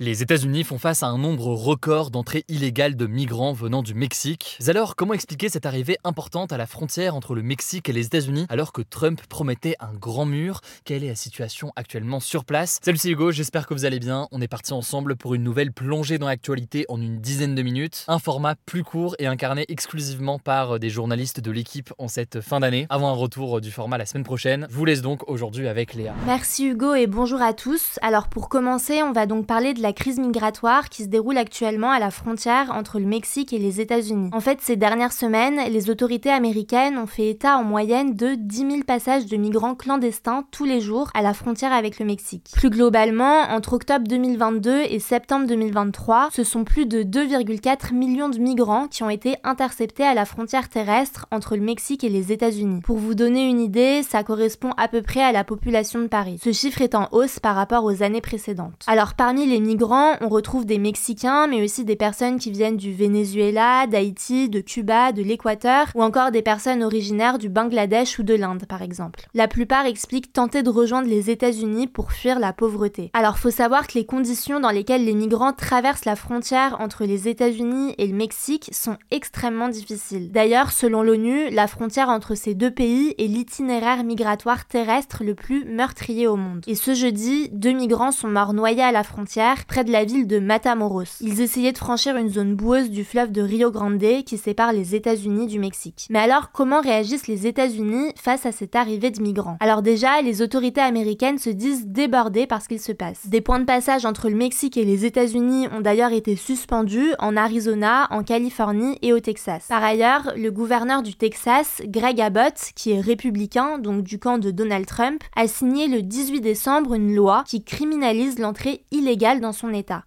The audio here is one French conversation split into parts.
Les États-Unis font face à un nombre record d'entrées illégales de migrants venant du Mexique. Alors, comment expliquer cette arrivée importante à la frontière entre le Mexique et les États-Unis alors que Trump promettait un grand mur? Quelle est la situation actuellement sur place? Salut, c'est Hugo, j'espère que vous allez bien. On est parti ensemble pour une nouvelle plongée dans l'actualité en une dizaine de minutes. Un format plus court et incarné exclusivement par des journalistes de l'équipe en cette fin d'année. Avant un retour du format la semaine prochaine, vous laisse donc aujourd'hui avec Léa. Merci Hugo et bonjour à tous. Alors pour commencer, on va donc parler de la la crise migratoire qui se déroule actuellement à la frontière entre le Mexique et les États-Unis. En fait, ces dernières semaines, les autorités américaines ont fait état en moyenne de 10 000 passages de migrants clandestins tous les jours à la frontière avec le Mexique. Plus globalement, entre octobre 2022 et septembre 2023, ce sont plus de 2,4 millions de migrants qui ont été interceptés à la frontière terrestre entre le Mexique et les États-Unis. Pour vous donner une idée, ça correspond à peu près à la population de Paris. Ce chiffre est en hausse par rapport aux années précédentes. Alors parmi les migrants on retrouve des Mexicains, mais aussi des personnes qui viennent du Venezuela, d'Haïti, de Cuba, de l'Équateur, ou encore des personnes originaires du Bangladesh ou de l'Inde, par exemple. La plupart expliquent tenter de rejoindre les États-Unis pour fuir la pauvreté. Alors, faut savoir que les conditions dans lesquelles les migrants traversent la frontière entre les États-Unis et le Mexique sont extrêmement difficiles. D'ailleurs, selon l'ONU, la frontière entre ces deux pays est l'itinéraire migratoire terrestre le plus meurtrier au monde. Et ce jeudi, deux migrants sont morts noyés à la frontière près de la ville de Matamoros. Ils essayaient de franchir une zone boueuse du fleuve de Rio Grande qui sépare les États-Unis du Mexique. Mais alors, comment réagissent les États-Unis face à cette arrivée de migrants? Alors déjà, les autorités américaines se disent débordées par ce qu'il se passe. Des points de passage entre le Mexique et les États-Unis ont d'ailleurs été suspendus en Arizona, en Californie et au Texas. Par ailleurs, le gouverneur du Texas, Greg Abbott, qui est républicain, donc du camp de Donald Trump, a signé le 18 décembre une loi qui criminalise l'entrée illégale dans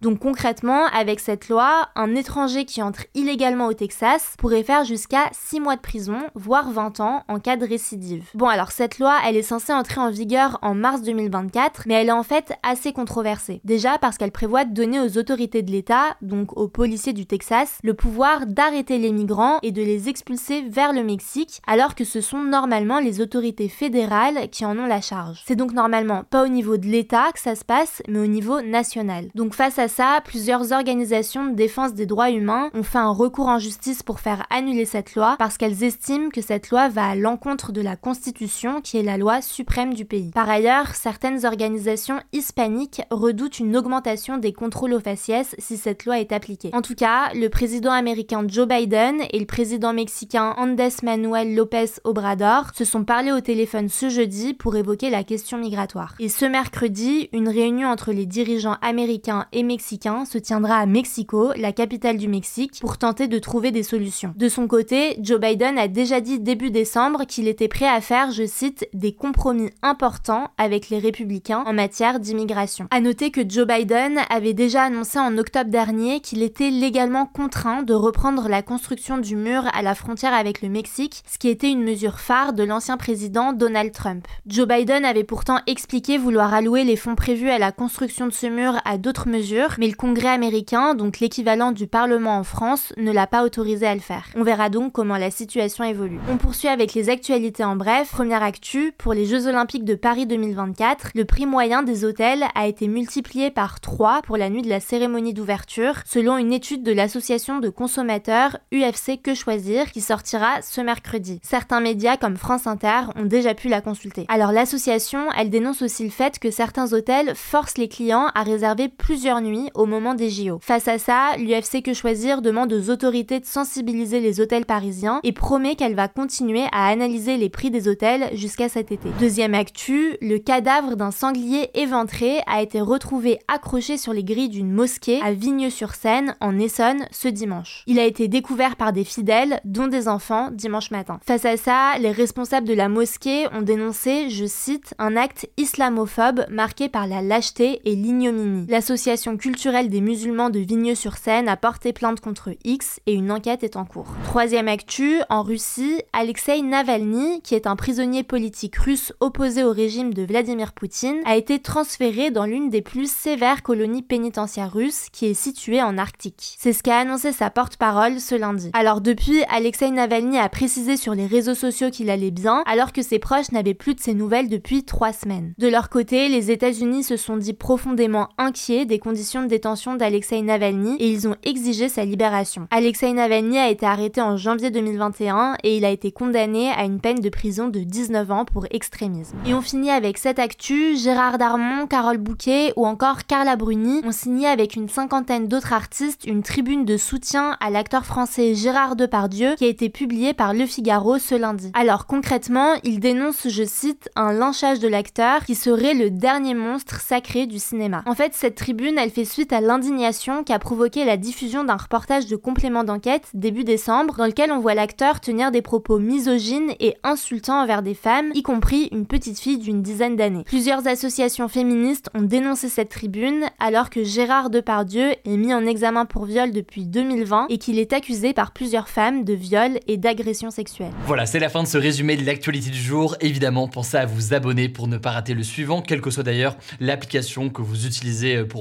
Donc concrètement, avec cette loi, un étranger qui entre illégalement au Texas pourrait faire jusqu'à 6 mois de prison, voire 20 ans en cas de récidive. Bon alors cette loi, elle est censée entrer en vigueur en mars 2024, mais elle est en fait assez controversée. Déjà parce qu'elle prévoit de donner aux autorités de l'État, donc aux policiers du Texas, le pouvoir d'arrêter les migrants et de les expulser vers le Mexique, alors que ce sont normalement les autorités fédérales qui en ont la charge. C'est donc normalement pas au niveau de l'État que ça se passe, mais au niveau national. Face à ça, plusieurs organisations de défense des droits humains ont fait un recours en justice pour faire annuler cette loi parce qu'elles estiment que cette loi va à l'encontre de la Constitution qui est la loi suprême du pays. Par ailleurs, certaines organisations hispaniques redoutent une augmentation des contrôles aux faciès si cette loi est appliquée. En tout cas, le président américain Joe Biden et le président mexicain Andrés Manuel López Obrador se sont parlé au téléphone ce jeudi pour évoquer la question migratoire. Et ce mercredi, une réunion entre les dirigeants américains et mexicain se tiendra à Mexico, la capitale du Mexique, pour tenter de trouver des solutions. De son côté, Joe Biden a déjà dit début décembre qu'il était prêt à faire, je cite, des compromis importants avec les républicains en matière d'immigration. À noter que Joe Biden avait déjà annoncé en octobre dernier qu'il était légalement contraint de reprendre la construction du mur à la frontière avec le Mexique, ce qui était une mesure phare de l'ancien président Donald Trump. Joe Biden avait pourtant expliqué vouloir allouer les fonds prévus à la construction de ce mur à d'autres mesures, mais le Congrès américain, donc l'équivalent du Parlement en France, ne l'a pas autorisé à le faire. On verra donc comment la situation évolue. On poursuit avec les actualités en bref. Première actu, pour les Jeux Olympiques de Paris 2024, le prix moyen des hôtels a été multiplié par 3 pour la nuit de la cérémonie d'ouverture, selon une étude de l'association de consommateurs UFC Que Choisir qui sortira ce mercredi. Certains médias comme France Inter ont déjà pu la consulter. Alors l'association, elle dénonce aussi le fait que certains hôtels forcent les clients à réserver plusieurs nuits au moment des JO. Face à ça, l'UFC Que Choisir demande aux autorités de sensibiliser les hôtels parisiens et promet qu'elle va continuer à analyser les prix des hôtels jusqu'à cet été. Deuxième actu, le cadavre d'un sanglier éventré a été retrouvé accroché sur les grilles d'une mosquée à Vigneux-sur-Seine en Essonne ce dimanche. Il a été découvert par des fidèles, dont des enfants, dimanche matin. Face à ça, les responsables de la mosquée ont dénoncé, je cite, un acte islamophobe marqué par la lâcheté et l'ignominie. L'association culturelle des musulmans de Vigneux-sur-Seine a porté plainte contre X et une enquête est en cours. Troisième actu, en Russie, Alexei Navalny, qui est un prisonnier politique russe opposé au régime de Vladimir Poutine, a été transféré dans l'une des plus sévères colonies pénitentiaires russes qui est située en Arctique. C'est ce qu'a annoncé sa porte-parole ce lundi. Alors depuis, Alexei Navalny a précisé sur les réseaux sociaux qu'il allait bien, alors que ses proches n'avaient plus de ses nouvelles depuis trois semaines. De leur côté, les États-Unis se sont dit profondément inquiets des conditions de détention d'Alexei Navalny et ils ont exigé sa libération. Alexei Navalny a été arrêté en janvier 2021 et il a été condamné à une peine de prison de 19 ans pour extrémisme. Et on finit avec cette actu, Gérard Darmon, Carole Bouquet ou encore Carla Bruni ont signé avec une cinquantaine d'autres artistes une tribune de soutien à l'acteur français Gérard Depardieu qui a été publiée par Le Figaro ce lundi. Alors concrètement, il dénonce, je cite, un lynchage de l'acteur qui serait le dernier monstre sacré du cinéma. En fait, cette tribune, elle fait suite à l'indignation qui a provoqué la diffusion d'un reportage de complément d'enquête début décembre dans lequel on voit l'acteur tenir des propos misogynes et insultants envers des femmes, y compris une petite fille d'une dizaine d'années. Plusieurs associations féministes ont dénoncé cette tribune alors que Gérard Depardieu est mis en examen pour viol depuis 2020 et qu'il est accusé par plusieurs femmes de viol et d'agression sexuelle. Voilà, c'est la fin de ce résumé de l'actualité du jour. Évidemment, pensez à vous abonner pour ne pas rater le suivant, quelle que soit d'ailleurs l'application que vous utilisez euh,